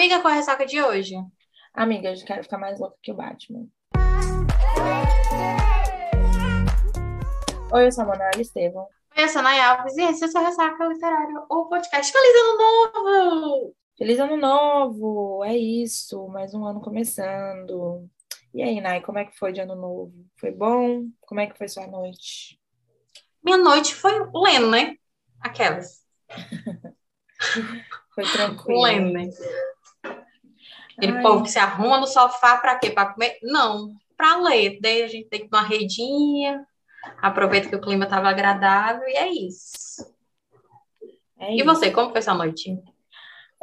Amiga, qual é a ressaca de hoje? Amiga, eu quero ficar mais louca que o Batman. Oi, eu sou a Manuela Estevam. Oi, eu sou a Nay Alves e esse é o seu Ressaca Literário, o podcast Feliz Ano Novo! Feliz Ano Novo! É isso, mais um ano começando. E aí, Nay, como é que foi de Ano Novo? Foi bom? Como é que foi sua noite? Minha noite foi lendo, né? Aquelas. foi tranquilo. Lendo? Aquele Ai. povo que se arruma no sofá para quê? Para comer? Não, para ler. Daí a gente tem que uma redinha, aproveita que o clima estava agradável e é isso. É e isso. você, como foi sua noite?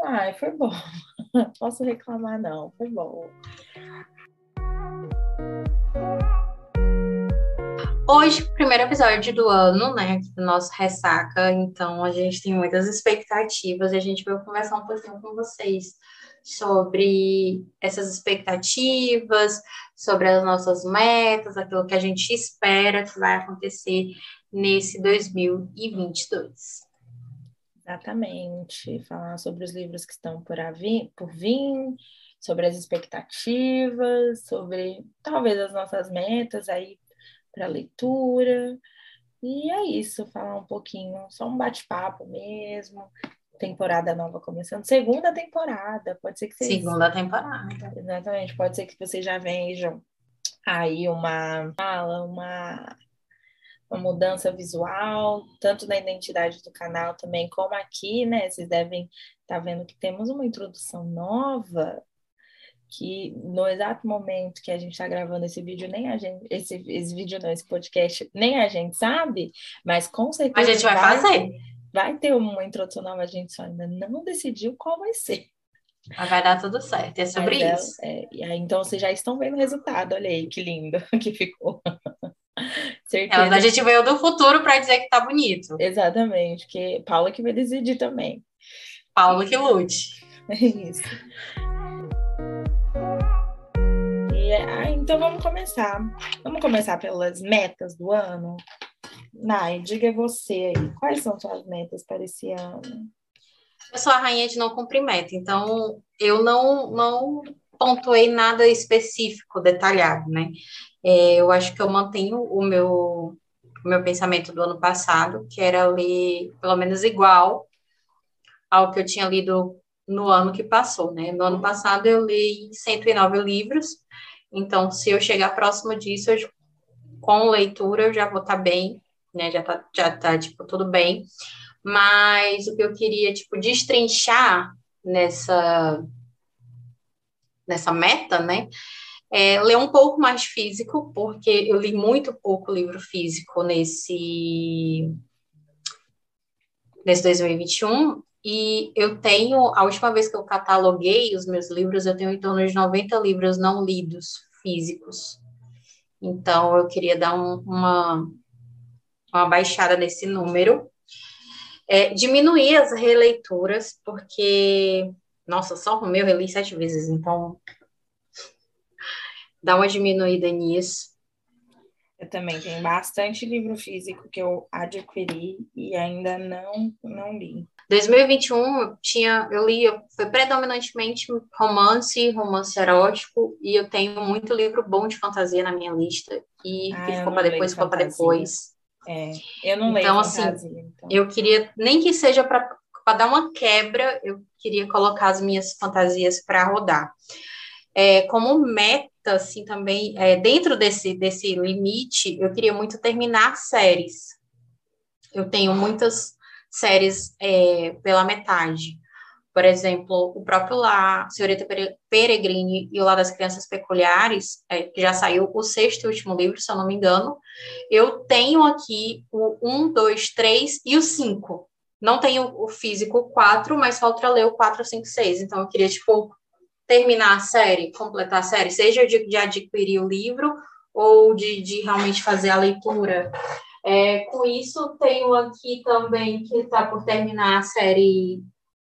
Ai, foi bom. Não posso reclamar, não. Foi bom. Hoje, primeiro episódio do ano, né, do nosso Ressaca, então a gente tem muitas expectativas e a gente vai conversar um pouquinho com vocês sobre essas expectativas, sobre as nossas metas, aquilo que a gente espera que vai acontecer nesse 2022. Exatamente, falar sobre os livros que estão por, vir, por vir, sobre as expectativas, sobre talvez as nossas metas aí para leitura. E é isso, falar um pouquinho, só um bate-papo mesmo, temporada nova começando. Segunda temporada, pode ser que vocês... Segunda temporada. Exatamente, pode ser que vocês já vejam aí uma fala, uma, uma mudança visual, tanto na identidade do canal também, como aqui, né? Vocês devem estar tá vendo que temos uma introdução nova que no exato momento que a gente está gravando esse vídeo, nem a gente, esse, esse vídeo não, esse podcast, nem a gente sabe, mas com certeza. A gente vai, vai fazer vai ter uma introdução nova, a gente só ainda não decidiu qual vai ser. Mas vai dar tudo certo, é sobre isso. É, e aí, então vocês já estão vendo o resultado, olha aí, que lindo que ficou. Certeza. a gente veio do futuro para dizer que tá bonito. Exatamente, que Paula que vai decidir também. Paula que lute. É isso. E, ah, então vamos começar. Vamos começar pelas metas do ano. Nai, diga você aí, quais são suas metas para esse ano? Eu sou a rainha de não cumprir meta, então eu não, não pontuei nada específico, detalhado, né? É, eu acho que eu mantenho o meu, o meu pensamento do ano passado, que era ler pelo menos igual ao que eu tinha lido no ano que passou, né? No ano passado eu li 109 livros, então se eu chegar próximo disso, eu, com leitura eu já vou estar bem né? Já tá, já tá, tipo, tudo bem. Mas o que eu queria, tipo, destrinchar nessa, nessa meta, né? É ler um pouco mais físico, porque eu li muito pouco livro físico nesse, nesse 2021, e eu tenho, a última vez que eu cataloguei os meus livros, eu tenho em torno de 90 livros não lidos físicos. Então, eu queria dar um, uma, uma baixada nesse número. É, diminuir as releituras, porque, nossa, só o meu eu reli sete vezes, então dá uma diminuída nisso. Eu também tenho bastante livro físico que eu adquiri e ainda não, não li. 2021 eu tinha, eu li, foi predominantemente romance, romance erótico, e eu tenho muito livro bom de fantasia na minha lista, e ah, ficou para depois, ficou para depois. É, eu não então, assim, então. eu queria, nem que seja para dar uma quebra, eu queria colocar as minhas fantasias para rodar. É, como meta, assim, também, é, dentro desse, desse limite, eu queria muito terminar séries. Eu tenho muitas séries é, pela metade. Por exemplo, o próprio lá, Senhorita Peregrine e o Lá das Crianças Peculiares, é, que já saiu o sexto e último livro, se eu não me engano. Eu tenho aqui o 1, 2, 3 e o 5. Não tenho o físico 4, mas falta ler o 4, 5, 6. Então, eu queria, tipo, terminar a série, completar a série, seja de, de adquirir o livro ou de, de realmente fazer a leitura. É, com isso, tenho aqui também que está por terminar a série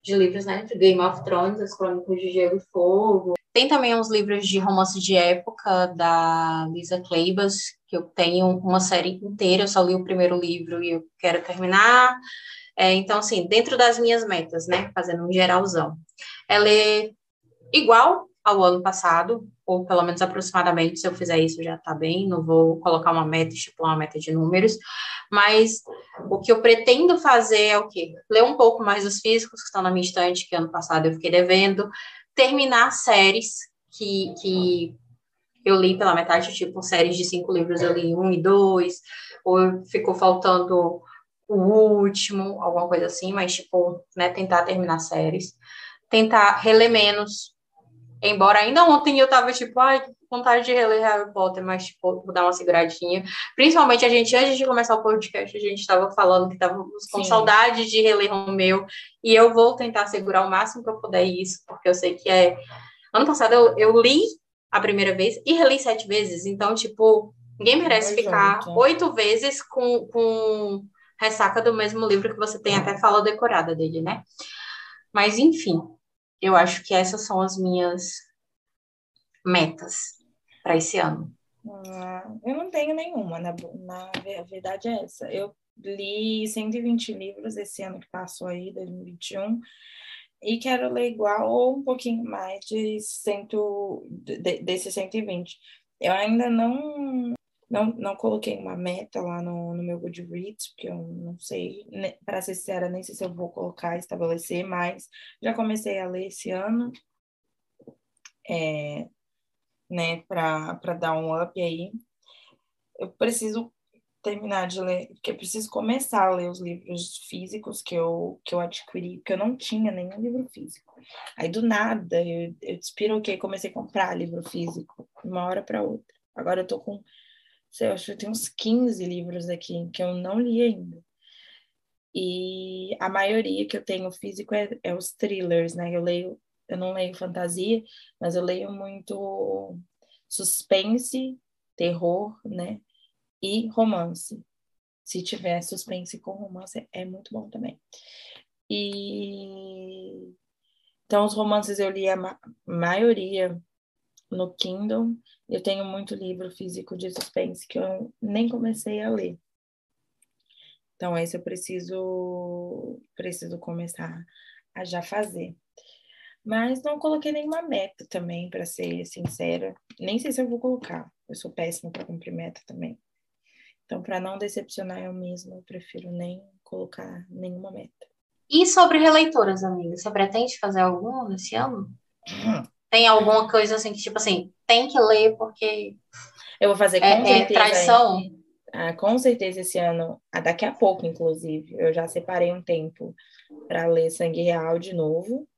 de livros, né, de Game of Thrones, As Crônicas de Gelo e Fogo. Tem também uns livros de romance de época da Lisa Kleypas, que eu tenho uma série inteira, eu só li o primeiro livro e eu quero terminar. É, então, assim, dentro das minhas metas, né, fazendo um geralzão, é ler igual ao ano passado, ou pelo menos aproximadamente, se eu fizer isso já está bem, não vou colocar uma meta, estipular uma meta de números, mas o que eu pretendo fazer é o quê? Ler um pouco mais dos físicos que estão na minha estante, que ano passado eu fiquei devendo, terminar séries que, que eu li pela metade, tipo, séries de cinco livros eu li um e dois, ou ficou faltando o último, alguma coisa assim, mas, tipo, né, tentar terminar séries, tentar reler menos, Embora ainda ontem eu tava tipo, ai, vontade de reler Harry Potter, mas tipo, vou dar uma seguradinha. Principalmente a gente, antes de começar o podcast, a gente estava falando que estávamos com Sim. saudade de reler Romeu, e eu vou tentar segurar o máximo que eu puder isso, porque eu sei que é. Ano passado eu, eu li a primeira vez e reli sete vezes, então, tipo, ninguém merece ficar oito vezes com, com ressaca do mesmo livro que você tem até fala decorada dele, né? Mas, enfim, eu acho que essas são as minhas metas para esse ano. Ah, eu não tenho nenhuma, na, na verdade é essa. Eu li 120 livros esse ano que passou aí, 2021, e quero ler igual ou um pouquinho mais de, cento, de, desses 120. Eu ainda não não, não coloquei uma meta lá no, no meu Goodreads, porque eu não sei, né, para ser sincera, nem sei se eu vou colocar, estabelecer, mas já comecei a ler esse ano, é, né, para dar um up aí. Eu preciso terminar de ler, porque eu preciso começar a ler os livros físicos que eu, que eu adquiri, porque eu não tinha nenhum livro físico. Aí, do nada, eu, eu despiroquei, comecei a comprar livro físico, uma hora para outra. Agora eu tô com sei, eu acho que tem uns 15 livros aqui que eu não li ainda. E a maioria que eu tenho físico é, é os thrillers, né? Eu leio, eu não leio fantasia, mas eu leio muito suspense, terror, né? E romance. Se tiver suspense com romance, é muito bom também. E então os romances eu li a ma maioria no Kindle. Eu tenho muito livro físico de suspense que eu nem comecei a ler. Então, esse eu preciso, preciso começar a já fazer. Mas não coloquei nenhuma meta também, para ser sincera. Nem sei se eu vou colocar. Eu sou péssima para cumprir meta também. Então, para não decepcionar eu mesma, eu prefiro nem colocar nenhuma meta. E sobre releituras, amiga? Você pretende fazer alguma nesse ano? Hum. Tem alguma coisa assim que, tipo assim, tem que ler porque. Eu vou fazer com é, certeza. É traição. Ah, com certeza esse ano, ah, daqui a pouco, inclusive, eu já separei um tempo para ler Sangue Real de novo.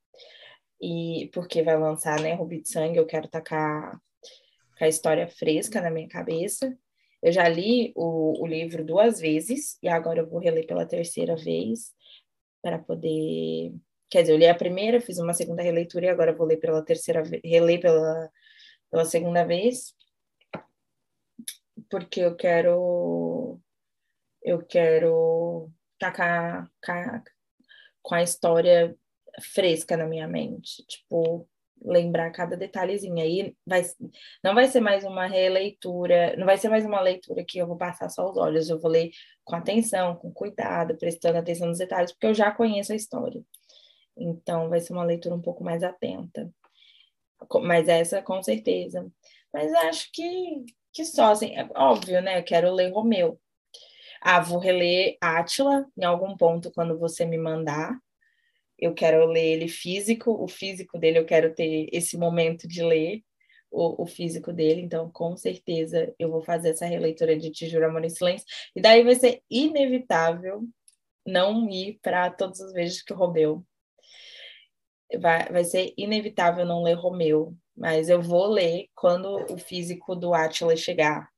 E porque vai lançar, né, Rubi de Sangue, eu quero tacar com a história fresca na minha cabeça. Eu já li o, o livro duas vezes e agora eu vou reler pela terceira vez para poder Quer dizer, eu li a primeira, fiz uma segunda releitura e agora vou ler pela terceira vez, reler pela, pela segunda vez, porque eu quero eu quero tacar com a história fresca na minha mente, tipo, lembrar cada detalhezinho. Aí vai, não vai ser mais uma releitura, não vai ser mais uma leitura que eu vou passar só os olhos, eu vou ler com atenção, com cuidado, prestando atenção nos detalhes, porque eu já conheço a história. Então, vai ser uma leitura um pouco mais atenta. Mas essa, com certeza. Mas acho que, que só, assim, é óbvio, né? Eu quero ler Romeu. Ah, vou reler Átila em algum ponto quando você me mandar. Eu quero ler ele físico, o físico dele, eu quero ter esse momento de ler o, o físico dele, então com certeza eu vou fazer essa releitura de Te Juro Amor em Silêncio, e daí vai ser inevitável não ir para todas as vezes que o Romeu vai, vai ser inevitável não ler Romeu, mas eu vou ler quando o físico do Átila chegar.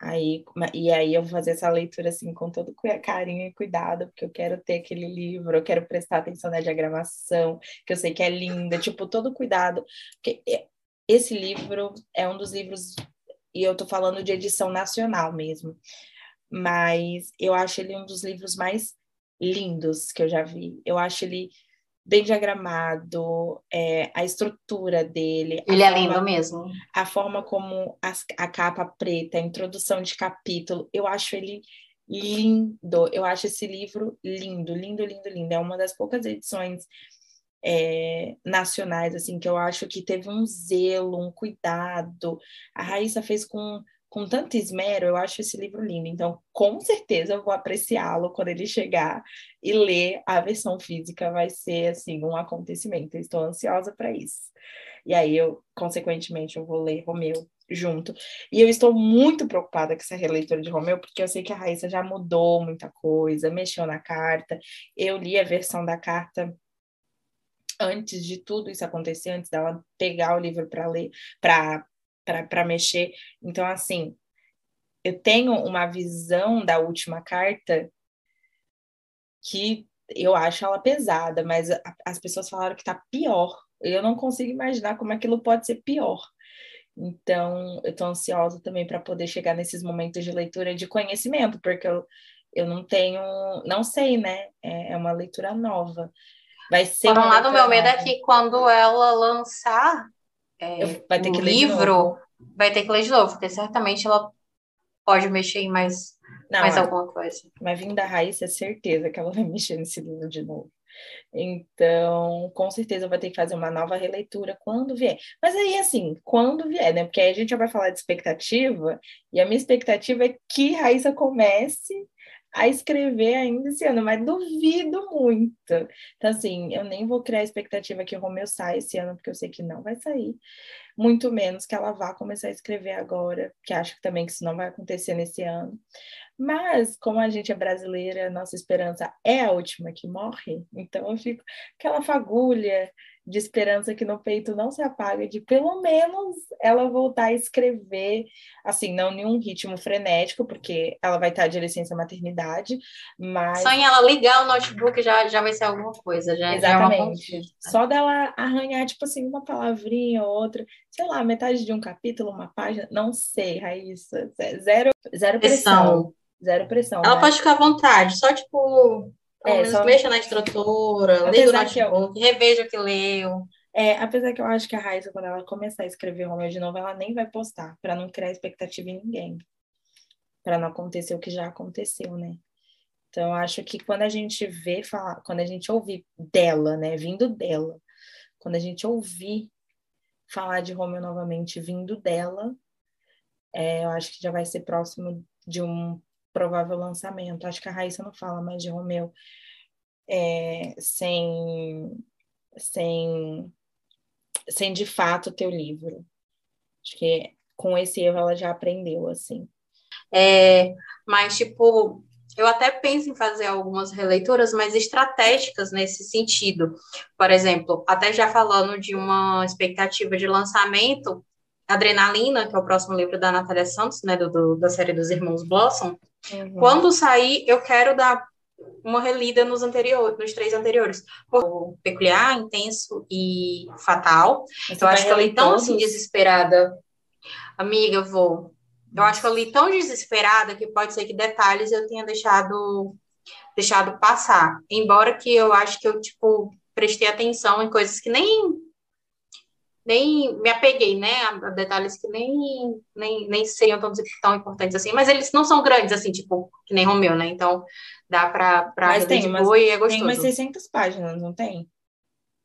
Aí, e aí eu vou fazer essa leitura assim com todo carinho e cuidado, porque eu quero ter aquele livro, eu quero prestar atenção na diagramação, que eu sei que é linda, tipo, todo cuidado. Porque esse livro é um dos livros, e eu tô falando de edição nacional mesmo, mas eu acho ele um dos livros mais lindos que eu já vi. Eu acho ele bem diagramado, é, a estrutura dele. Ele é lindo mesmo. A forma como a, a capa preta, a introdução de capítulo, eu acho ele lindo. Eu acho esse livro lindo, lindo, lindo, lindo. É uma das poucas edições é, nacionais, assim, que eu acho que teve um zelo, um cuidado. A Raíssa fez com, com tanto esmero, eu acho esse livro lindo. Então, com certeza, eu vou apreciá-lo quando ele chegar e ler a versão física. Vai ser, assim, um acontecimento. Eu estou ansiosa para isso. E aí, eu, consequentemente, eu vou ler Romeu junto. E eu estou muito preocupada com essa releitura de Romeu, porque eu sei que a Raíssa já mudou muita coisa, mexeu na carta. Eu li a versão da carta antes de tudo isso acontecer, antes dela pegar o livro para ler, para mexer. Então, assim, eu tenho uma visão da última carta que eu acho ela pesada, mas as pessoas falaram que tá pior. Eu não consigo imaginar como aquilo pode ser pior. Então, eu estou ansiosa também para poder chegar nesses momentos de leitura de conhecimento, porque eu, eu não tenho, não sei, né? É, é uma leitura nova. Vai ser Por um lado, o meu medo é que quando ela lançar é, vai ter que livro, vai ter que ler de novo, porque certamente ela pode mexer em mais, não, mais é, alguma coisa. Mas vindo da Raíssa, é certeza que ela vai mexer nesse livro de novo. Então, com certeza vai ter que fazer uma nova releitura quando vier. Mas aí, assim, quando vier, né? Porque aí a gente já vai falar de expectativa, e a minha expectativa é que Raíssa comece a escrever ainda esse ano, mas duvido muito. Então, assim, eu nem vou criar a expectativa que o Romeu saia esse ano, porque eu sei que não vai sair. Muito menos que ela vá começar a escrever agora, que acho também que isso não vai acontecer nesse ano. Mas, como a gente é brasileira, nossa esperança é a última que morre, então eu fico aquela fagulha de esperança que no peito não se apaga, de pelo menos ela voltar a escrever, assim, não em um ritmo frenético, porque ela vai estar de licença maternidade, mas... Só em ela ligar o notebook já, já vai ser alguma coisa, já, Exatamente. Já é Só dela arranhar, tipo assim, uma palavrinha ou outra, sei lá, metade de um capítulo, uma página, não sei, Raíssa, zero, zero pressão. pressão. Zero pressão. Ela né? pode ficar à vontade, só tipo é, só... mexa na estrutura, leia o notebook, eu... reveja o que leu. É, apesar que eu acho que a Raíssa, quando ela começar a escrever Romeu de novo, ela nem vai postar, para não criar expectativa em ninguém. Para não acontecer o que já aconteceu, né? Então, eu acho que quando a gente vê falar, quando a gente ouvir dela, né, vindo dela, quando a gente ouvir falar de Romeu novamente vindo dela, é, eu acho que já vai ser próximo de um provável lançamento. Acho que a Raíssa não fala mais de Romeu é, sem, sem, sem de fato ter o livro. Acho que com esse erro ela já aprendeu, assim. É, mas, tipo, eu até penso em fazer algumas releituras mais estratégicas nesse sentido. Por exemplo, até já falando de uma expectativa de lançamento, Adrenalina, que é o próximo livro da Natália Santos, né, do, do da série dos Irmãos Blossom, uhum. quando sair, eu quero dar uma relida nos anteriores, nos três anteriores. O peculiar, intenso e fatal. Você eu acho que eu li tão assim desesperada. Amiga, vou. Eu acho que eu li tão desesperada que pode ser que detalhes eu tenha deixado deixado passar. Embora que eu acho que eu tipo prestei atenção em coisas que nem nem me apeguei, né, a detalhes que nem, nem, nem seriam tão, tão importantes assim, mas eles não são grandes, assim, tipo, que nem Romeu, né, então dá para Mas tem, mas, boa e é gostoso. Tem umas 600 páginas, não tem?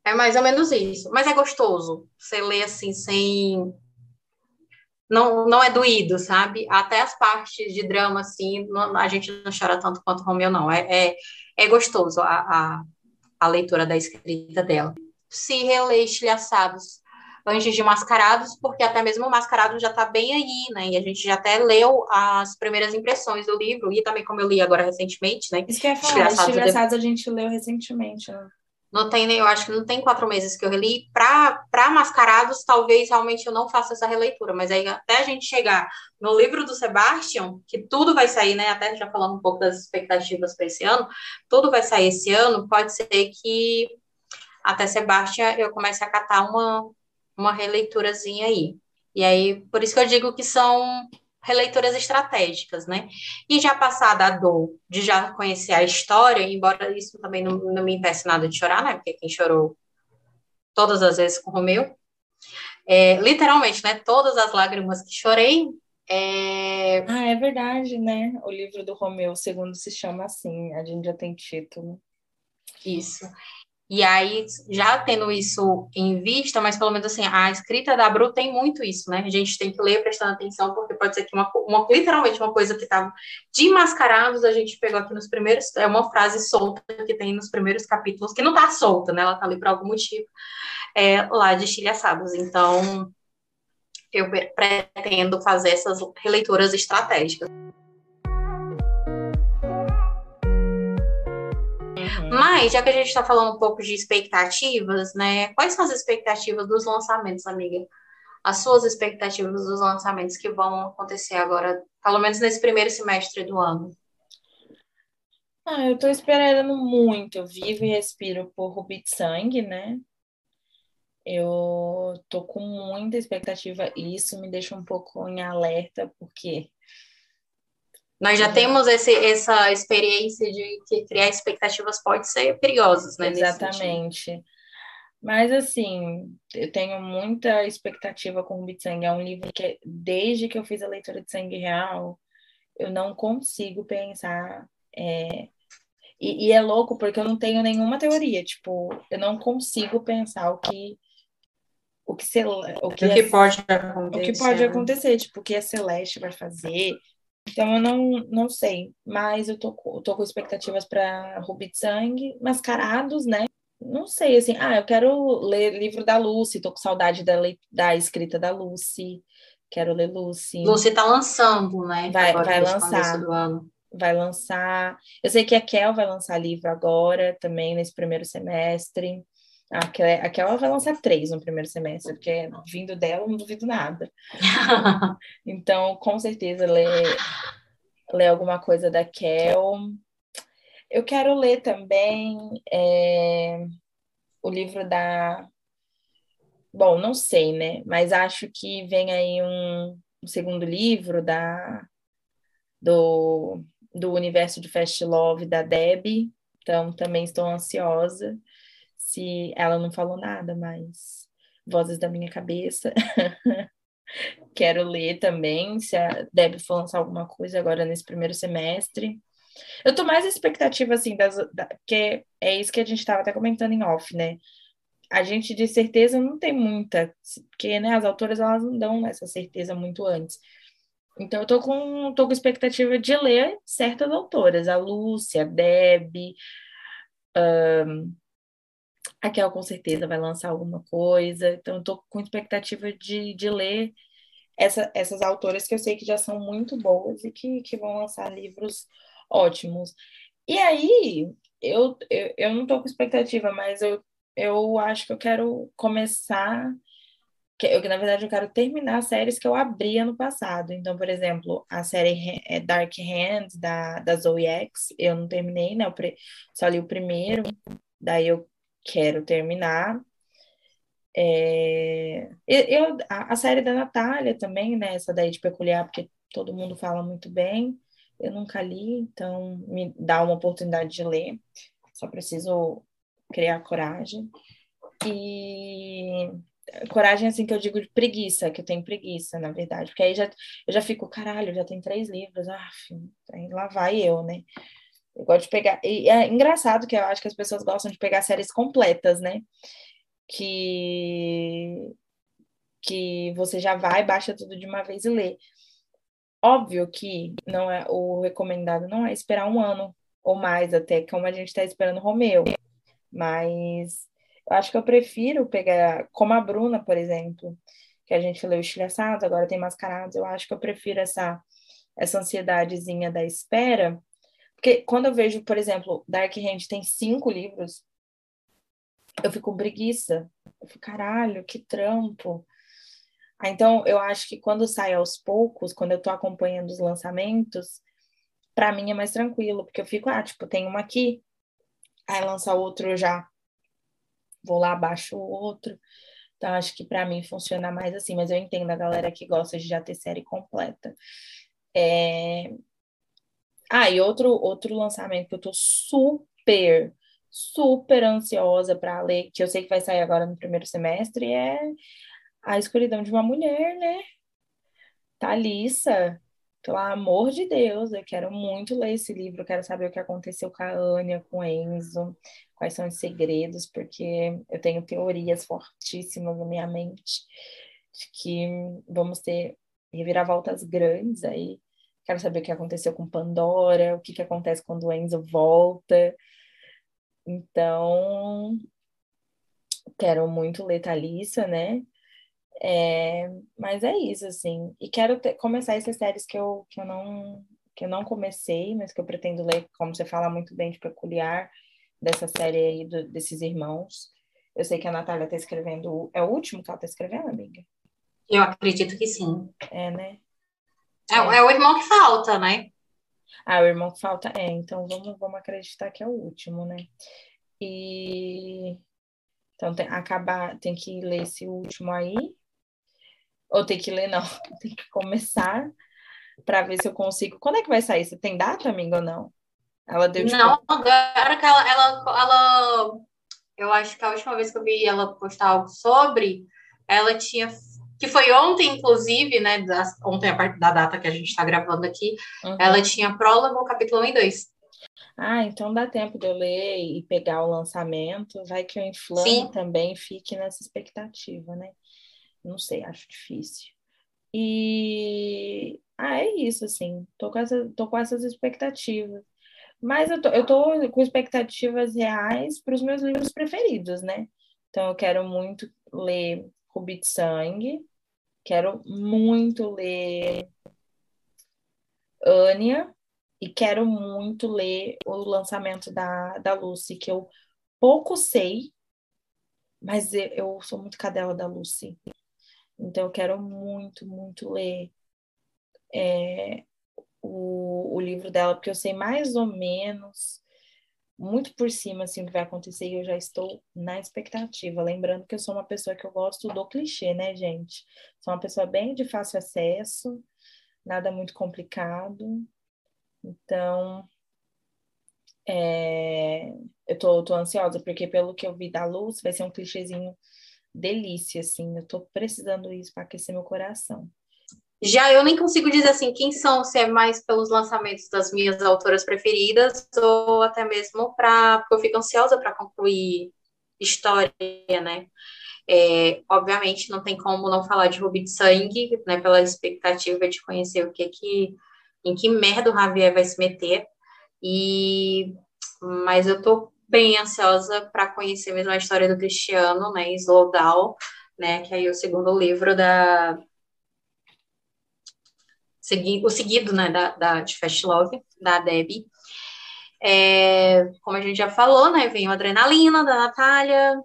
É mais ou menos isso, mas é gostoso, você lê assim, sem... Não, não é doído, sabe? Até as partes de drama, assim, não, a gente não chora tanto quanto Romeu, não. É, é, é gostoso a, a, a leitura da escrita dela. Se relê Estilhaçados antes de Mascarados, porque até mesmo o Mascarado já está bem aí, né? E a gente já até leu as primeiras impressões do livro, e também como eu li agora recentemente, né? Isso que é falar, Estilhaçados a gente leu recentemente, né? Não tem, eu acho que não tem quatro meses que eu reli. Para Mascarados, talvez realmente eu não faça essa releitura, mas aí até a gente chegar no livro do Sebastian, que tudo vai sair, né? Até já falando um pouco das expectativas para esse ano, tudo vai sair esse ano, pode ser que até Sebastian eu comece a catar uma, uma releiturazinha aí. E aí, por isso que eu digo que são releituras estratégicas, né? E já passada a dor de já conhecer a história, embora isso também não, não me impeça nada de chorar, né? Porque quem chorou todas as vezes com Romeu, é, literalmente, né? Todas as lágrimas que chorei. É... Ah, é verdade, né? O livro do Romeu, segundo se chama assim, a gente já tem título. Isso. E aí, já tendo isso em vista, mas pelo menos assim, a escrita da Bru tem muito isso, né? A gente tem que ler prestando atenção, porque pode ser que uma, uma literalmente uma coisa que estava de mascarados, a gente pegou aqui nos primeiros, é uma frase solta que tem nos primeiros capítulos, que não tá solta, né? Ela tá ali por algum motivo, é, lá de estilhaçados. Então, eu pretendo fazer essas releituras estratégicas. Mas, já que a gente está falando um pouco de expectativas, né? Quais são as expectativas dos lançamentos, amiga? As suas expectativas dos lançamentos que vão acontecer agora, pelo menos nesse primeiro semestre do ano? Ah, eu estou esperando muito. Vivo e respiro por Rubi de Sangue, né? Eu tô com muita expectativa e isso me deixa um pouco em alerta, porque nós já temos esse, essa experiência de que criar expectativas pode ser perigosas, né? Exatamente. Mas, assim, eu tenho muita expectativa com o Bitsang. É um livro que, desde que eu fiz a leitura de Sangue Real, eu não consigo pensar. É... E, e, é louco porque eu não tenho nenhuma teoria. Tipo, eu não consigo pensar o que. O que, o que, o que é... pode acontecer. O que pode acontecer, tipo, o que a Celeste vai fazer, então eu não, não sei, mas eu tô, tô com expectativas para Ruby de Sangue, mascarados, né? Não sei, assim, ah, eu quero ler livro da Lucy, tô com saudade da, da escrita da Lucy, quero ler Lucy. Lucy tá lançando, né? Vai, vai lançar. Vai lançar. Eu sei que a Kel vai lançar livro agora, também, nesse primeiro semestre. A Kel vai lançar três no primeiro semestre, porque vindo dela não duvido nada. então, com certeza, ler, ler alguma coisa da Kel. Eu quero ler também é, o livro da. Bom, não sei, né? Mas acho que vem aí um, um segundo livro da do, do universo de Fast Love da Deb. Então, também estou ansiosa se ela não falou nada, mas vozes da minha cabeça. Quero ler também, se a Deb for lançar alguma coisa agora nesse primeiro semestre. Eu tô mais expectativa, assim, das, da, porque é isso que a gente estava até comentando em off, né? A gente de certeza não tem muita, porque né, as autoras elas não dão essa certeza muito antes. Então eu tô com, tô com expectativa de ler certas autoras, a Lúcia, a Deb, um, a Kel com certeza vai lançar alguma coisa, então estou com expectativa de, de ler essa, essas autoras que eu sei que já são muito boas e que, que vão lançar livros ótimos. E aí, eu, eu, eu não estou com expectativa, mas eu, eu acho que eu quero começar. Que, eu, na verdade, eu quero terminar séries que eu abri ano passado. Então, por exemplo, a série é, Dark Hands, da, da Zoe X, eu não terminei, né? Eu pre, só li o primeiro. Daí eu quero terminar. É, eu, a, a, série da Natália também, né? Essa daí de peculiar, porque todo mundo fala muito bem. Eu nunca li, então me dá uma oportunidade de ler. Só preciso criar coragem. E coragem, assim, que eu digo de preguiça, que eu tenho preguiça, na verdade. Porque aí já, eu já fico, caralho, já tem três livros. Ah, lá vai eu, né? Eu gosto de pegar. E é engraçado que eu acho que as pessoas gostam de pegar séries completas, né? Que que você já vai, baixa tudo de uma vez e lê. Óbvio que não é o recomendado não é esperar um ano ou mais até, como a gente está esperando Romeu. Mas eu acho que eu prefiro pegar, como a Bruna, por exemplo, que a gente leu estilhaçados, agora tem mascarados, eu acho que eu prefiro essa, essa ansiedadezinha da espera porque quando eu vejo, por exemplo, Dark Hand tem cinco livros, eu fico preguiça. Eu fico, caralho, que trampo. Ah, então, eu acho que quando sai aos poucos, quando eu tô acompanhando os lançamentos, para mim é mais tranquilo, porque eu fico, ah, tipo, tem uma aqui, aí lança outro, já vou lá, baixo o outro. Então, acho que para mim funciona mais assim, mas eu entendo a galera que gosta de já ter série completa. É, ah, e outro, outro lançamento que eu tô super, super ansiosa para ler, que eu sei que vai sair agora no primeiro semestre, é A Escuridão de uma Mulher, né? Thalissa. Pelo amor de Deus, eu quero muito ler esse livro, quero saber o que aconteceu com a Anya, com o Enzo, quais são os segredos, porque eu tenho teorias fortíssimas na minha mente de que vamos ter reviravoltas grandes aí. Quero saber o que aconteceu com Pandora, o que, que acontece quando o Enzo volta. Então, quero muito ler Thalissa, né? É, mas é isso, assim. E quero ter, começar essas séries que eu, que, eu não, que eu não comecei, mas que eu pretendo ler, como você fala muito bem de peculiar, dessa série aí do, desses irmãos. Eu sei que a Natália está escrevendo. É o último que ela está escrevendo, amiga? Eu acredito que sim. É, né? É, é. o irmão que falta, né? Ah, o irmão que falta é, então vamos, vamos acreditar que é o último, né? E então tem, acabar, tem que ler esse último aí. Ou tem que ler, não, tem que começar para ver se eu consigo. Quando é que vai sair? Você tem data, amiga, ou não? Ela deu tipo... Não, agora que ela, ela, ela. Eu acho que a última vez que eu vi ela postar algo sobre, ela tinha que foi ontem, inclusive, né? Das, ontem, a parte da data que a gente está gravando aqui, uhum. ela tinha prólogo, capítulo 1 e 2. Ah, então dá tempo de eu ler e pegar o lançamento. Vai que eu inflame Sim. também fique nessa expectativa, né? Não sei, acho difícil. E ah, é isso, assim. Tô com, essa, tô com essas expectativas. Mas eu tô, eu tô com expectativas reais para os meus livros preferidos, né? Então eu quero muito ler Rubi de Sangue. Quero muito ler Ania e quero muito ler o lançamento da, da Lucy, que eu pouco sei, mas eu, eu sou muito cadela da Lucy. Então eu quero muito, muito ler é, o, o livro dela, porque eu sei mais ou menos muito por cima assim o que vai acontecer e eu já estou na expectativa. Lembrando que eu sou uma pessoa que eu gosto do clichê, né, gente? Sou uma pessoa bem de fácil acesso, nada muito complicado. Então, é, eu tô, tô ansiosa, porque pelo que eu vi da luz, vai ser um clichêzinho delícia, assim. Eu tô precisando isso para aquecer meu coração. Já eu nem consigo dizer assim quem são, se é mais pelos lançamentos das minhas autoras preferidas ou até mesmo para porque eu fico ansiosa para concluir história, né? É, obviamente não tem como não falar de Rubi de Sangue, né? Pela expectativa de conhecer o que que em que merda o Javier vai se meter e mas eu tô bem ansiosa para conhecer mesmo a história do Cristiano, né? Slow Down, né? Que é o segundo livro da o seguido né, da, da, de Fast Love, da Debbie. É, como a gente já falou, né, vem o Adrenalina, da Natália.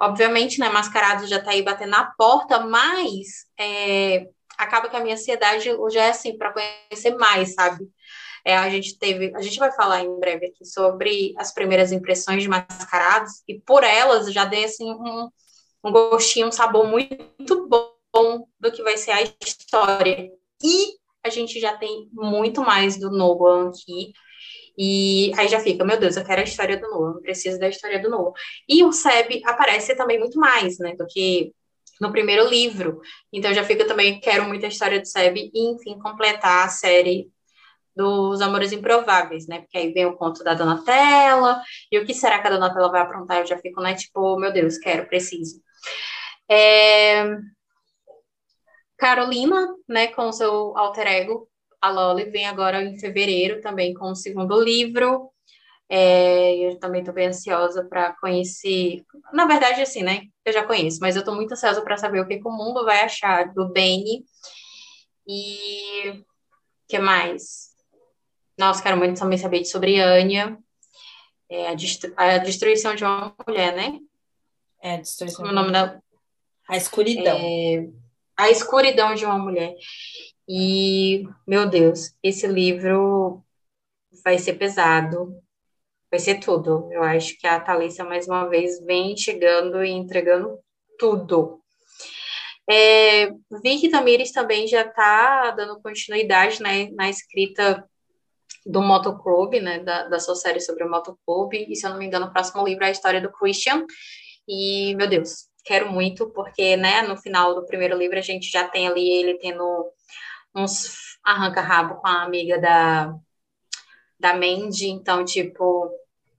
Obviamente, né, Mascarado já tá aí batendo na porta, mas é, acaba que a minha ansiedade já é assim, para conhecer mais, sabe? É, a gente teve, a gente vai falar em breve aqui sobre as primeiras impressões de Mascarados, e por elas já dei assim um, um gostinho, um sabor muito bom do que vai ser a história. E a gente já tem muito mais do Noah aqui. E aí já fica, meu Deus, eu quero a história do eu preciso da história do Noah. E o Seb aparece também muito mais, né, do que no primeiro livro. Então já fica também, quero muito a história do Seb e, enfim, completar a série dos Amores Improváveis, né? Porque aí vem o conto da Donatella, e o que será que a Donatella vai aprontar? Eu já fico, né, tipo, meu Deus, quero, preciso. É... Carolina, né, com seu alter ego, a Loli, vem agora em fevereiro também com o segundo livro. É, eu também estou bem ansiosa para conhecer. Na verdade, assim, né? Eu já conheço, mas eu estou muito ansiosa para saber o que, que, o mundo vai achar do Benny. E o que mais? Nossa, quero muito também saber sobre Anya. É, a, destru... a, destruição de uma mulher, né? É, a destruição. Como o nome da. A escuridão. É a escuridão de uma mulher. E, meu Deus, esse livro vai ser pesado, vai ser tudo. Eu acho que a Thalissa, mais uma vez, vem chegando e entregando tudo. É, Vicky Tamires também já está dando continuidade né, na escrita do Motoclube, né, da, da sua série sobre o Motoclube, e se eu não me engano, o próximo livro é a história do Christian, e, meu Deus, quero muito, porque, né, no final do primeiro livro a gente já tem ali ele tendo uns arranca-rabo com a amiga da, da Mandy, então, tipo,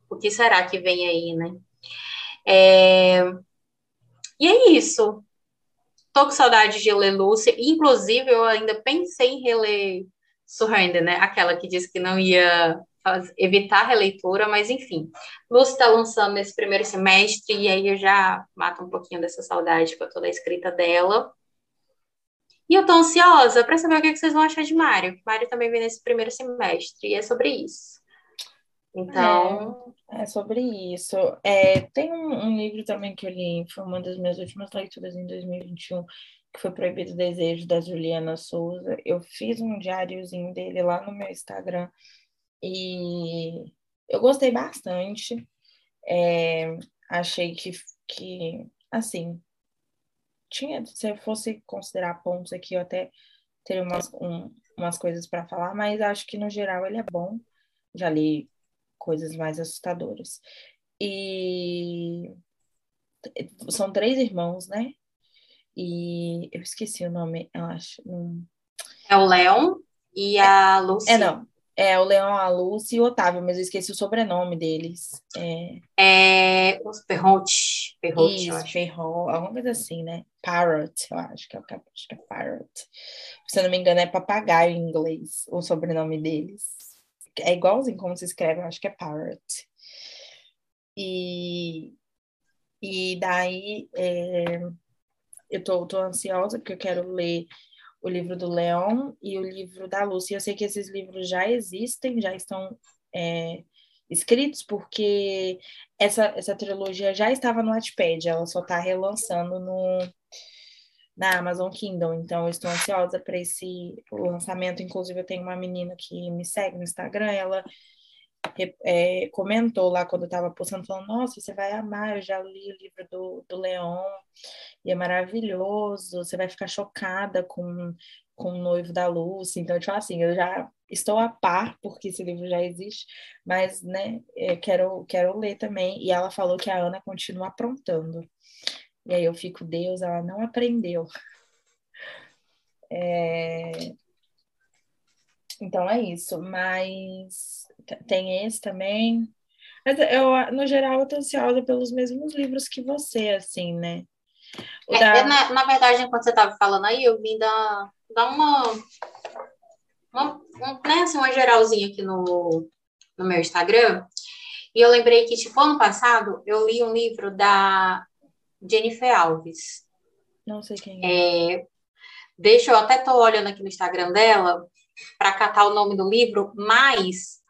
o que será que vem aí, né? É... E é isso. Tô com saudade de ler Lúcia, inclusive eu ainda pensei em reler Surrender, né? Aquela que disse que não ia evitar a releitura, mas enfim. Lúcia está lançando nesse primeiro semestre, e aí eu já mato um pouquinho dessa saudade com toda a escrita dela. E eu tô ansiosa para saber o que, vocês vão achar de Mário. Mário também vem nesse primeiro semestre, e é sobre isso. Então. É, é sobre isso. É, tem um, um, livro também que eu li, foi uma das minhas últimas leituras em 2021, que foi Proibido Desejo, da Juliana Souza. Eu fiz um diáriozinho dele lá no meu Instagram e eu gostei bastante. É, achei que, que, assim, tinha, se eu fosse considerar pontos aqui, eu até teria umas, um, umas coisas para falar, mas acho que no geral ele é bom. Já li coisas mais assustadoras. E são três irmãos, né? E eu esqueci o nome, eu acho. É o Leon e a Lucy. É, não. É o Leão, a Lucy e o Otávio, mas eu esqueci o sobrenome deles. É, é os Perrot. Perrot, Isso, Perrot, alguma coisa assim, né? Parrot, eu acho que é o acho que é Parrot. Se eu não me engano, é papagaio em inglês, o sobrenome deles. É igualzinho como se escreve, eu acho que é Parrot. E, e daí é, eu tô, tô ansiosa porque eu quero ler o livro do Leon e o livro da Lúcia. Eu sei que esses livros já existem, já estão é, escritos, porque essa, essa trilogia já estava no Wattpad, ela só está relançando no, na Amazon Kindle, então eu estou ansiosa para esse lançamento. Inclusive, eu tenho uma menina que me segue no Instagram, ela é, comentou lá quando estava postando, falando, nossa, você vai amar, eu já li o livro do, do Leon, e é maravilhoso, você vai ficar chocada com, com o noivo da Lúcia, então, tipo assim, eu já estou a par, porque esse livro já existe, mas, né, quero, quero ler também, e ela falou que a Ana continua aprontando, e aí eu fico, Deus, ela não aprendeu. É... Então é isso, mas tem esse também. Mas eu, no geral, eu tô ansiosa pelos mesmos livros que você, assim, né? É, da... na, na, verdade, enquanto você estava falando aí, eu vim dar, dar uma, uma, um, né, assim, uma geralzinha aqui no, no meu Instagram. E eu lembrei que, tipo, ano passado, eu li um livro da Jennifer Alves. Não sei quem é. é deixa eu até tô olhando aqui no Instagram dela para catar o nome do livro, mas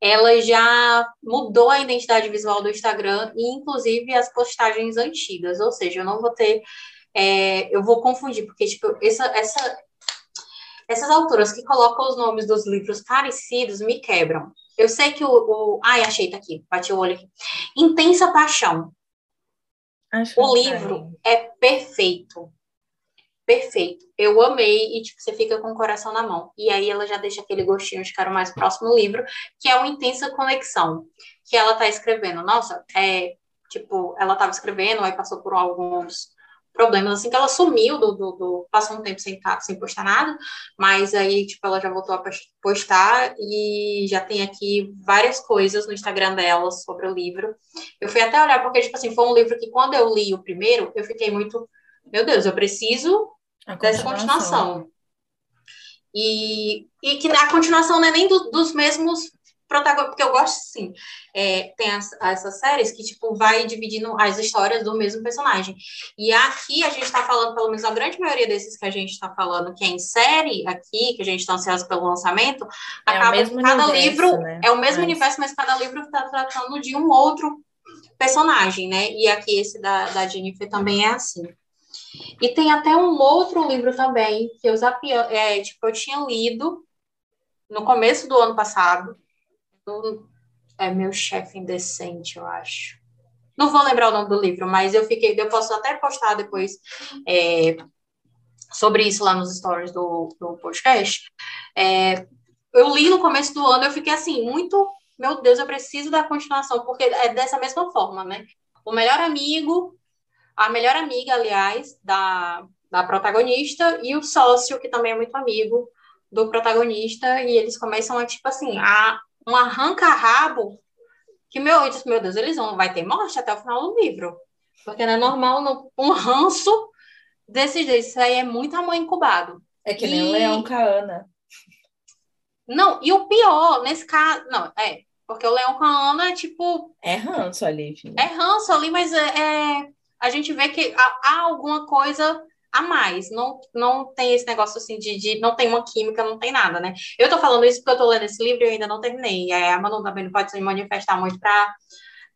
ela já mudou a identidade visual do Instagram e, inclusive, as postagens antigas. Ou seja, eu não vou ter. É, eu vou confundir, porque, tipo, essa, essa, essas autoras que colocam os nomes dos livros parecidos me quebram. Eu sei que o. o ai, achei, tá aqui, bati o olho aqui. Intensa Paixão. Acho o livro é perfeito perfeito. Eu amei e tipo você fica com o coração na mão. E aí ela já deixa aquele gostinho de quero mais próximo livro, que é uma intensa conexão que ela tá escrevendo. Nossa, é tipo, ela tava escrevendo, aí passou por alguns problemas assim que ela sumiu do, do, do passou um tempo sem sem postar nada, mas aí tipo ela já voltou a postar e já tem aqui várias coisas no Instagram dela sobre o livro. Eu fui até olhar porque tipo assim, foi um livro que quando eu li o primeiro, eu fiquei muito meu Deus, eu preciso dessa continuação. E, e que a continuação não é nem do, dos mesmos protagonistas, porque eu gosto, sim, é, tem as, essas séries que, tipo, vai dividindo as histórias do mesmo personagem. E aqui a gente está falando, pelo menos a grande maioria desses que a gente está falando, que é em série aqui, que a gente está ansioso pelo lançamento, é acaba cada universo, livro né? é o mesmo mas... universo, mas cada livro está tratando de um outro personagem, né? E aqui esse da, da Jennifer também é assim. E tem até um outro livro também, que eu, é, tipo, eu tinha lido no começo do ano passado. Do, é meu chefe indecente, eu acho. Não vou lembrar o nome do livro, mas eu fiquei, eu posso até postar depois é, sobre isso lá nos stories do, do podcast. É, eu li no começo do ano, eu fiquei assim, muito, meu Deus, eu preciso da continuação, porque é dessa mesma forma, né? O melhor amigo a melhor amiga, aliás, da, da protagonista, e o sócio, que também é muito amigo do protagonista e eles começam a, tipo assim, a um arranca-rabo que, meu, eu disse, meu Deus, eles vão, vai ter morte até o final do livro. Porque não é normal no, um ranço desse jeito. Isso aí é muito amor incubado. É que nem e... o Leão Caana. Não, e o pior, nesse caso, não, é, porque o Leão Caana é tipo. É ranço ali, filho. É ranço ali, mas é, é a gente vê que há, alguma coisa a mais. Não, não tem esse negócio assim de, de, não tem uma química, não tem nada, né? Eu tô falando isso porque eu tô lendo esse livro e eu ainda não terminei. A Manu também não pode se manifestar muito para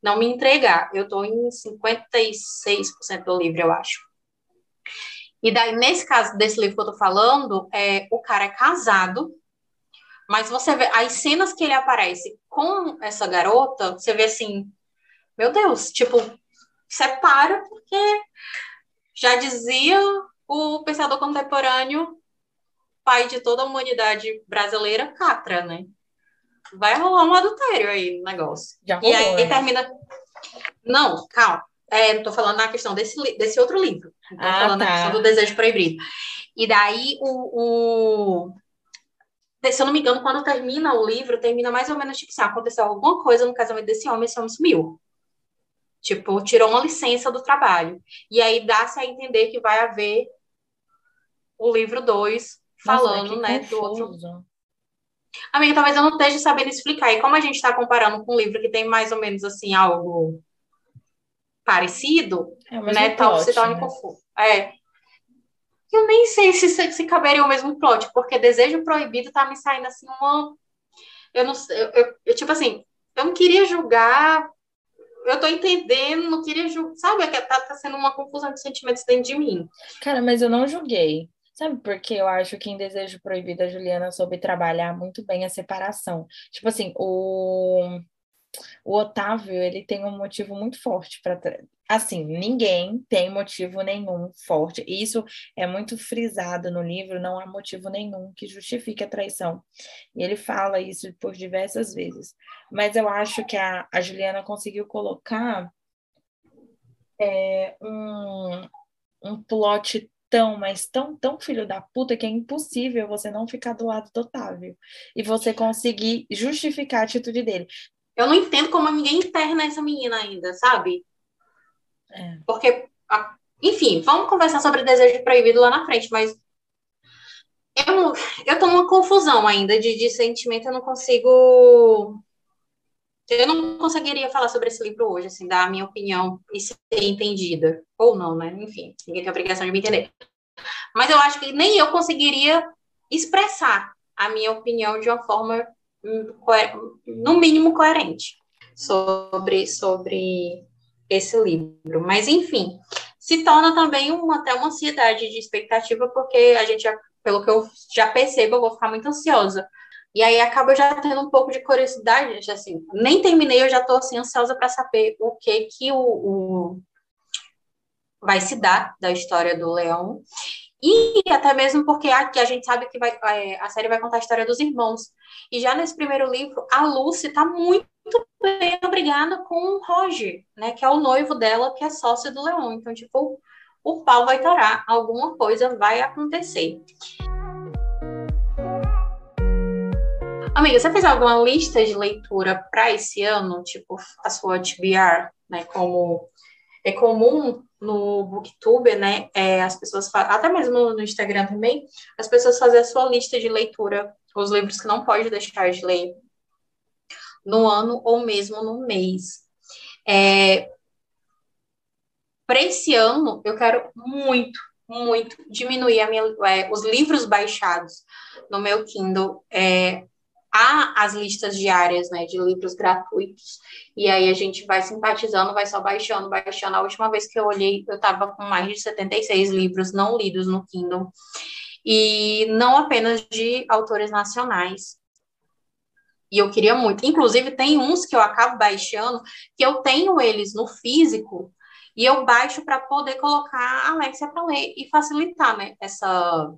não me entregar. Eu tô em 56% do livro, eu acho. E daí, nesse caso desse livro que eu tô falando, é, o cara é casado, mas você vê as cenas que ele aparece com essa garota, você vê assim, meu Deus, tipo, separa, porque já dizia o pensador contemporâneo, pai de toda a humanidade brasileira, Catra, né? Vai rolar um adultério aí no negócio. Já rolou, e aí né? termina. Não, calma. É, não tô falando na questão desse, desse outro livro. Tô Ah, falando tá. na questão do desejo proibido. E daí o, o- Se eu não me engano, quando termina o livro, termina mais ou menos tipo assim: aconteceu alguma coisa no casamento desse homem, esse homem sumiu. Tipo, tirou uma licença do trabalho. E aí dá-se a entender que vai haver o livro 2 falando, Nossa, né, que do outro. confuso. Amiga, talvez eu não esteja sabendo explicar. E como a gente está comparando com um livro que tem mais ou menos assim algo parecido, É né? Talvez se plot, torne né? confuso. É. Eu nem sei se, se, se caberia o mesmo plot, porque Desejo Proibido tá me saindo assim uma. Eu não sei. Eu, eu- eu, tipo assim, eu não queria julgar. Eu tô entendendo, não queria julgar. Sabe? É Tá, tá sendo uma confusão de sentimentos dentro de mim. Cara, mas eu não julguei. Sabe por quê? Eu acho que em Desejo Proibido a Juliana soube trabalhar muito bem a separação. Tipo assim, o, o Otávio, ele tem um motivo muito forte para. Assim, ninguém tem motivo nenhum forte. E Isso é muito frisado no livro, não há motivo nenhum que justifique a traição. E ele fala isso por diversas vezes. Mas eu acho que a, a Juliana conseguiu colocar é, um, um plot tão, mas tão, tão filho da puta que é impossível você não ficar do lado do Otávio e você conseguir justificar a atitude dele. Eu não entendo como ninguém interna essa menina ainda, sabe? É. Porque, a- enfim, vamos conversar sobre desejo proibido lá na frente, mas eu, eu tô numa confusão ainda de, de sentimento, eu não consigo. Eu não conseguiria falar sobre esse livro hoje, assim, dar a minha opinião e ser entendida. Ou não, né? Enfim, ninguém tem obrigação de me entender. Mas eu acho que nem eu conseguiria expressar a minha opinião de uma forma, hum, no mínimo, coerente sobre, sobre esse livro. Mas, enfim, se torna também uma, até uma ansiedade de expectativa, porque a gente, já, pelo que eu já percebo, eu vou ficar muito ansiosa. E aí acaba já tendo um pouco de curiosidade, assim, nem terminei, eu já estou assim, ansiosa para saber o que que o, o- vai se dar da história do Leão. E até mesmo porque aqui a gente sabe que vai, é, a série vai contar a história dos irmãos. E já nesse primeiro livro, a Lucy está muito bem obrigada com o Roger, né? Que é o noivo dela, que é sócio do Leão. Então, tipo, o pau vai torar, alguma coisa vai acontecer. Amiga, você fez alguma lista de leitura para esse ano? Tipo, a sua TBR, né? Como é comum no Booktube, né? É, as pessoas, até mesmo no Instagram também, as pessoas fazem a sua lista de leitura, os livros que não pode deixar de ler no ano ou mesmo no mês. É, para esse ano, eu quero muito, muito diminuir minha, é, os livros baixados no meu Kindle. É, há as listas diárias, né, de livros gratuitos. E aí a gente vai simpatizando, vai só baixando, baixando. A última vez que eu olhei, eu estava com mais de 76 livros não lidos no Kindle. E não apenas de autores nacionais. E eu queria muito. Inclusive, tem uns que eu acabo baixando, que eu tenho eles no físico, e eu baixo para poder colocar a Alexia para ler e facilitar, né, essa,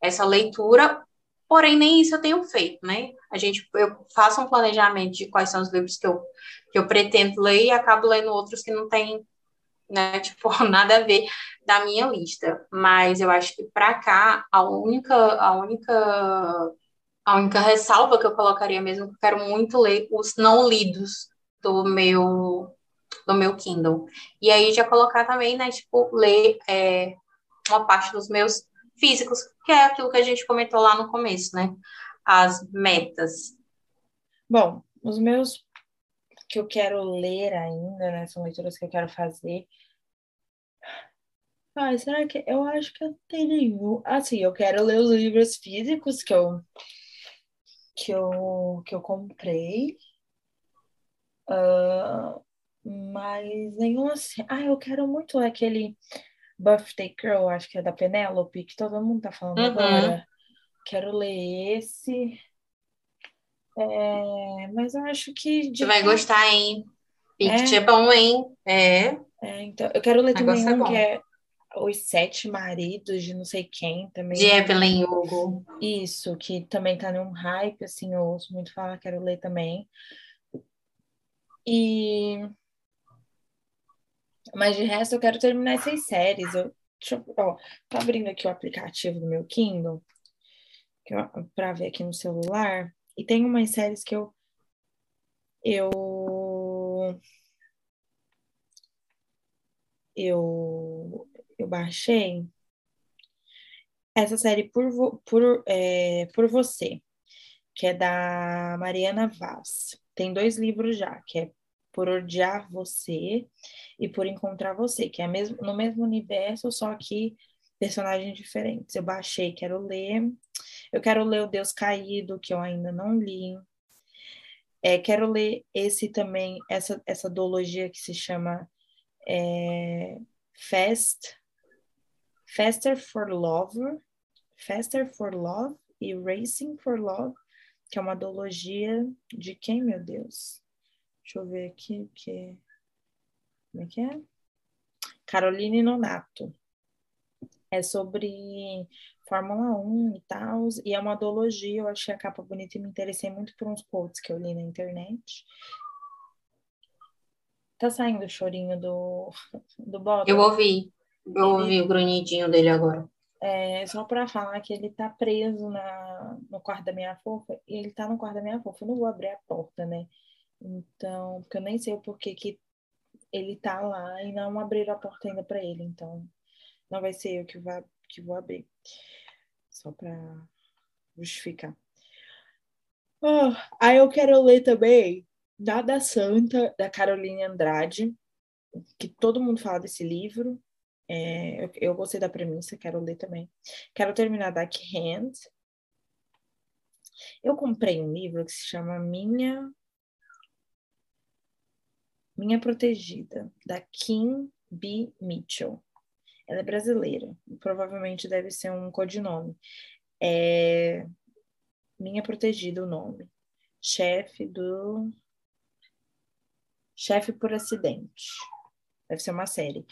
essa leitura. Porém, nem isso eu tenho feito, né? A gente, eu faço um planejamento de quais são os livros que eu, que eu pretendo ler e acabo lendo outros que não tem né? Tipo, nada a ver da minha lista. Mas eu acho que para cá, a única, a única, a única ressalva que eu colocaria mesmo, que eu quero muito ler os não lidos do meu do meu Kindle. E aí já colocar também, né, tipo, ler é, uma parte dos meus físicos, que é aquilo que a gente comentou lá no começo, né? As metas. Bom, os meus que eu quero ler ainda, né? São leituras que eu quero fazer. Ai, será que eu acho que eu tenho Assim, eu quero ler os livros físicos que eu que eu que eu comprei. Uh, mas nenhum assim. Ah, eu quero muito aquele Birthday Girl, acho que é da Penélope, que todo mundo tá falando uhum. agora. Quero ler esse. É, mas eu acho que. Você vai gostar, hein? Pict é, é bom, hein? É. é. então, eu quero ler também um que é Os Sete Maridos de não sei quem também. De Evelyn Hugo. Isso, que também tá num hype, assim, eu ouço muito falar, quero ler também. E. Mas de resto, eu quero terminar essas séries. Eu, deixa eu, ó, tô abrindo aqui o aplicativo do meu Kindle para ver aqui no celular. E tem umas séries que eu eu eu eu baixei essa série por por é, por você, que é da Mariana Vaz. Tem dois livros já, que é Por Odiar Você e Por Encontrar Você, que é mesmo, no mesmo universo, só que personagens diferentes. Eu baixei, quero ler. Eu quero ler O Deus Caído, que eu ainda não li. É, quero ler esse também, essa, essa duologia que se chama é, Fast, Faster for Love, Faster for Love e Racing for Love, que é uma duologia de quem, meu Deus? Deixa eu ver aqui, que... como é que é? Caroline Nonato é sobre Fórmula 1 e tal, e é uma duologia, eu achei a capa bonita e me interessei muito por uns quotes que eu li na internet. Tá saindo o chorinho do, do Bob? Eu ouvi, eu ouvi o grunhidinho dele agora. É, só para falar que ele tá preso na, no quarto da minha fofa, e ele tá no quarto da minha fofa, eu não vou abrir a porta, né? Então, porque eu nem sei o porquê que ele tá lá e não abriram a porta ainda para ele, então não vai ser eu que, vá, que vou abrir. Só para justificar. Oh, aí eu quero ler também Nada Santa, da Caroline Andrade, que todo mundo fala desse livro. É, eu, gostei da premissa, quero ler também. Quero terminar Dark Hand. Eu comprei um livro que se chama Minha Minha Protegida, da Kim B. Mitchell. Ela é brasileira, provavelmente deve ser um codinome. É Minha Protegida o nome. Chefe do. Chefe por acidente. Deve ser uma série.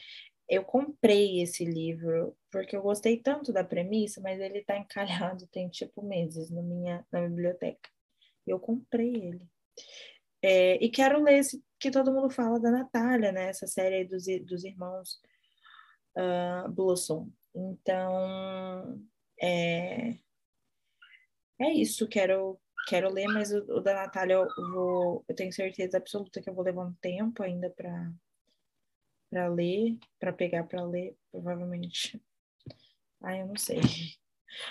Eu comprei esse livro porque eu gostei tanto da premissa, mas ele tá encalhado tem tipo meses na minha na biblioteca. Eu comprei ele. É, e quero ler esse que todo mundo fala da Natália, né? Essa série dos, dos irmãos uh, Blossom. Então, é, é isso. Quero, quero ler, mas o, o da Natália eu, vou, eu tenho certeza absoluta que eu vou levar um tempo ainda para para ler, para pegar para ler, provavelmente. Ah, eu não sei.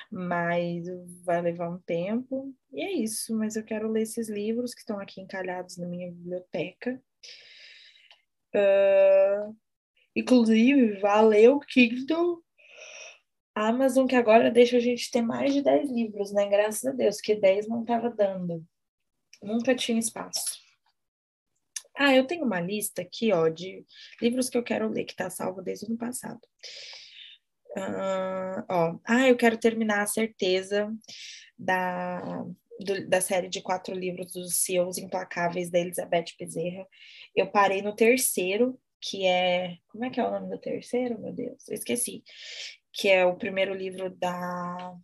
Mas vai levar um tempo. E é isso, mas eu quero ler esses livros que estão aqui encalhados na minha biblioteca. Uh, Inclusive, valeu, Kindle. Amazon, que agora deixa a gente ter mais de 10 livros, né? Graças a Deus, que 10 não estava dando. Nunca tinha espaço. Ah, eu tenho uma lista aqui, ó, de livros que eu quero ler, que tá salvo desde o ano passado. Uh, ó, ah, eu quero terminar a certeza da, do, da série de quatro livros dos CEOs Implacáveis da Elizabeth Bezerra. Eu parei no terceiro, que é. Como é que é o nome do terceiro, meu Deus? Eu esqueci. Que é o primeiro livro da.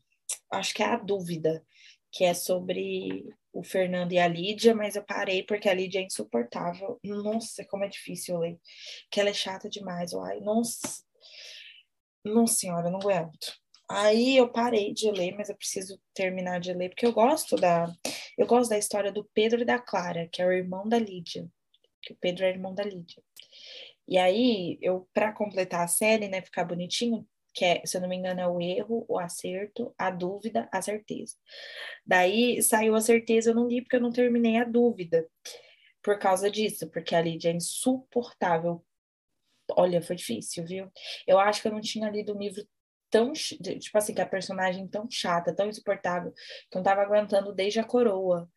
Acho que é A Dúvida, que é sobre o Fernando e a Lídia, mas eu parei porque a Lídia é insuportável. Nossa, como é difícil ler. Que ela é chata demais. Ai, nossa. Nossa senhora, não aguento. Aí eu parei de ler, mas eu preciso terminar de ler, porque eu gosto da. Eu gosto da história do Pedro e da Clara, que é o irmão da Lídia. Que o Pedro é irmão da Lídia. E aí, eu, para completar a série, né, ficar bonitinho, que é, se eu não me engano, é o erro, o acerto, a dúvida, a certeza. Daí saiu a certeza, eu não li porque eu não terminei a dúvida. Por causa disso, porque a Lídia é insuportável. Olha, foi difícil, viu? Eu acho que eu não tinha lido um livro tão, tipo assim, que a personagem tão chata, tão insuportável, que eu não tava aguentando desde a coroa,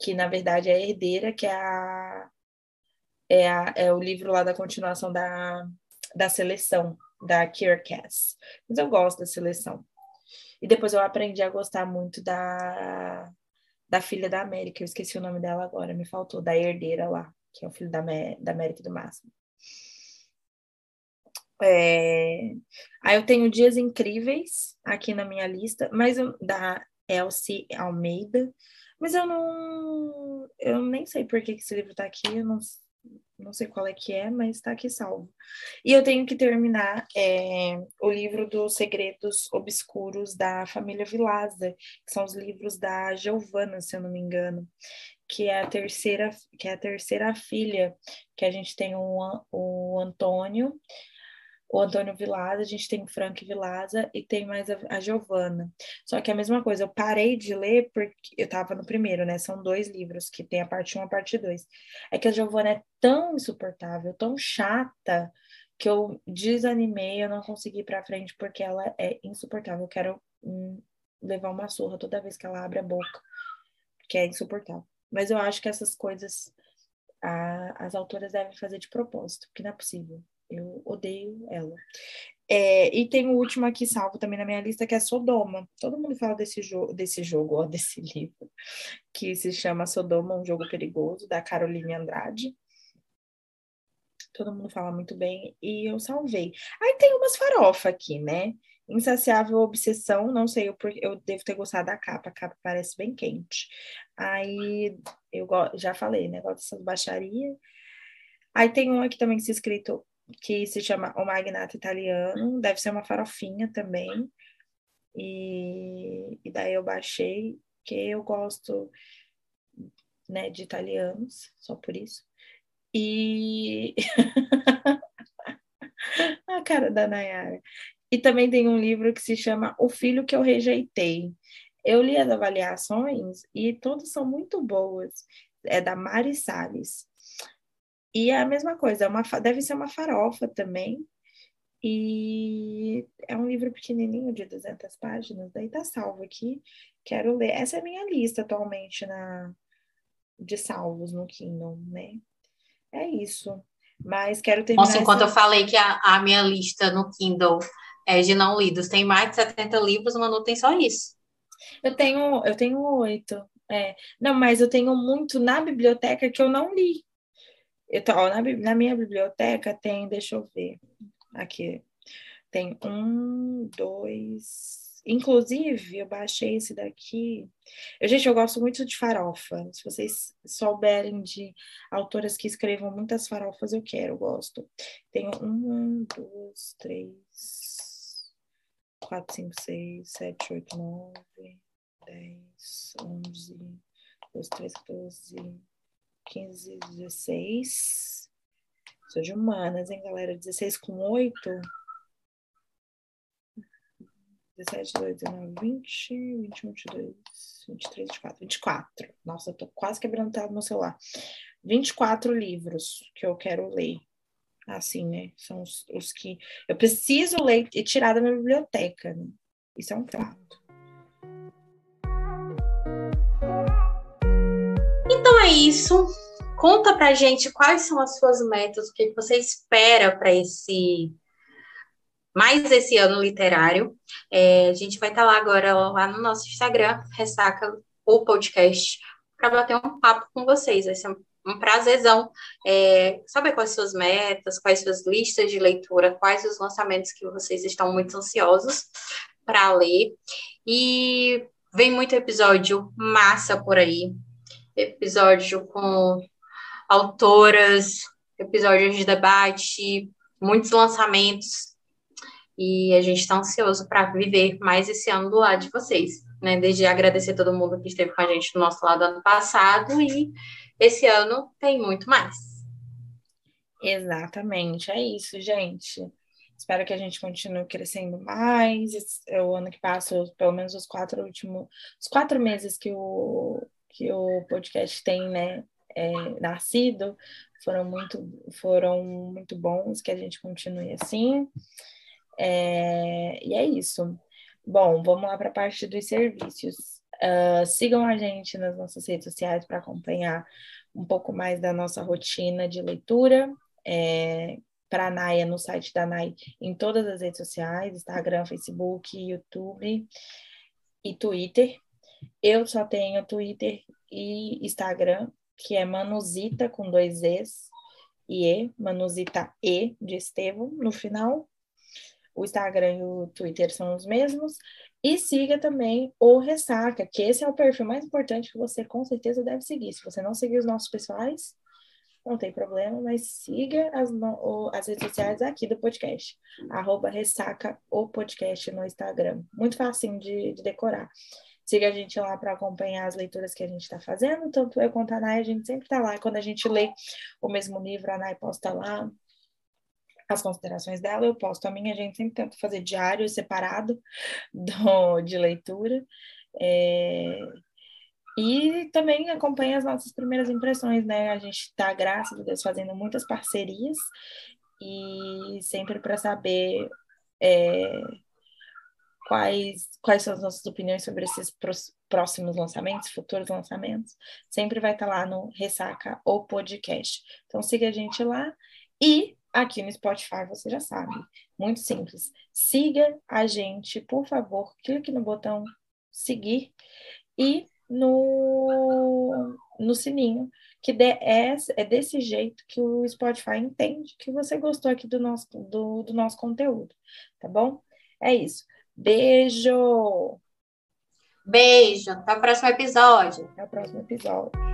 que na verdade é a herdeira, que é a é, a, é o livro lá da continuação da, da seleção, da Kira Cass. Mas eu gosto da seleção. E depois eu aprendi a gostar muito da, da filha da América, eu esqueci o nome dela agora, me faltou, da herdeira lá, que é o filho da, da América do Máximo. É... Aí eu tenho Dias Incríveis aqui na minha lista, mas eu, da Elsie Almeida, mas eu não. Eu nem sei por que, que esse livro está aqui, eu não, não sei qual é que é, mas está aqui salvo. E eu tenho que terminar é, o livro dos Segredos Obscuros da família Vilaza, que são os livros da Giovanna, se eu não me engano, que é a terceira, que é a terceira filha, que a gente tem o, o Antônio, o Antônio Vilaza, a gente tem o Frank Vilaza e tem mais a, a Giovana. Só que a mesma coisa, eu parei de ler porque eu estava no primeiro, né? São dois livros, que tem a parte 1 e a parte 2. É que a Giovana é tão insuportável, tão chata, que eu desanimei, eu não consegui ir para frente porque ela é insuportável. Eu quero hum, levar uma surra toda vez que ela abre a boca, que é insuportável. Mas eu acho que essas coisas a, as autoras devem fazer de propósito, porque não é possível. Eu odeio ela. É, e tem o último aqui salvo também na minha lista, que é Sodoma. Todo mundo fala desse, jo desse jogo, ó, desse livro, que se chama Sodoma, um jogo perigoso, da Caroline Andrade. Todo mundo fala muito bem, e eu salvei. Aí tem umas farofa aqui, né? Insaciável Obsessão, não sei, eu, eu devo ter gostado da capa, a capa parece bem quente. Aí eu já falei, né? Gosto dessas baixarias. Aí tem um aqui também que se escrito que se chama O Magnata Italiano, deve ser uma farofinha também. E, e daí eu baixei, que eu gosto né, de italianos, só por isso. E a cara da Nayara. E também tem um livro que se chama O Filho que eu Rejeitei. Eu li as avaliações e todas são muito boas. É da Mari Salles. E é a mesma coisa, é uma, deve ser uma farofa também. E é um livro pequenininho de 200 páginas, daí tá salvo aqui. Quero ler. Essa é a minha lista atualmente na de salvos no Kindle, né? É isso. Mas quero terminar. Nossa, enquanto essa... eu falei que a, a, minha lista no Kindle é de não lidos, tem mais de 70 livros, mas não tem só isso. Eu tenho, eu tenho oito. É. Não, mas eu tenho muito na biblioteca que eu não li. Então, ó, na, na minha biblioteca tem, deixa eu ver, aqui, tem um, dois. Inclusive, eu baixei esse daqui. Eu, gente, eu gosto muito de farofa. Se vocês souberem de autoras que escrevam muitas farofas, eu quero, eu gosto. Tenho um, dois, três, quatro, cinco, seis, sete, oito, nove, dez, onze, dois, três, 14, 15, 16. Sou de humanas, hein, galera? 16 com 8. 17, 18, 19, 20, 21, 22, 23, 24. 24. Nossa, eu tô quase quebrando o tela do meu celular. 24 livros que eu quero ler. Assim, né? São os, os que eu preciso ler e tirar da minha biblioteca. Né? Isso é um fato. Isso. Conta pra gente quais são as suas metas, o que você espera para esse mais esse ano literário. É, a gente vai estar tá lá agora lá no nosso Instagram, Ressaca o podcast, para bater um papo com vocês. Vai ser um, prazerzão é, saber quais suas metas, quais suas listas de leitura, quais os lançamentos que vocês estão muito ansiosos para ler. E Vem muito episódio massa por aí. Episódio com autoras, episódios de debate, muitos lançamentos. E a gente está ansioso para viver mais esse ano do lado de vocês. Né? Desde agradecer todo mundo que esteve com a gente do nosso lado ano passado e esse ano tem muito mais. Exatamente, é isso, gente. Espero que a gente continue crescendo mais. É o ano que passa, pelo menos os quatro últimos, os quatro meses que o, que o podcast tem, né, é, nascido, foram muito, foram muito bons, que a gente continue assim. É, e é isso. Bom, vamos lá para a parte dos serviços. Uh, sigam a gente nas nossas redes sociais para acompanhar um pouco mais da nossa rotina de leitura. É, para a NAIA no site da NAI em todas as redes sociais, Instagram, Facebook, YouTube e Twitter. Eu só tenho Twitter e Instagram, que é Manusita com dois E's e E, Manusita E de Estevão no final. O Instagram e o Twitter são os mesmos. E siga também o Ressaca, que esse é o perfil mais importante que você com certeza deve seguir. Se você não seguir os nossos pessoais, não tem problema, mas siga as, as redes sociais aqui do podcast. Arroba Ressaca o podcast no Instagram. Muito fácil de, de decorar. Siga a gente lá para acompanhar as leituras que a gente está fazendo. Tanto eu quanto a Nay, a gente sempre está lá. Quando a gente lê o mesmo livro, a Nay posta lá as considerações dela, eu posto a minha, a gente sempre tenta fazer diário separado do, de leitura. É, e também acompanha as nossas primeiras impressões, né? A gente está, graças a Deus, fazendo muitas parcerias e sempre para saber é, quais, quais são as nossas opiniões sobre esses próximos lançamentos, futuros lançamentos, sempre vai estar tá lá no Ressaca ou Podcast. Então siga a gente lá e aqui no Spotify você já sabe, muito simples. Siga a gente, por favor, clique no botão seguir e no, no sininho, que é, é desse jeito que o Spotify entende que você gostou aqui do nosso, do, do nosso conteúdo, tá bom? É isso. Beijo! Beijo, até o próximo episódio. Até o próximo episódio.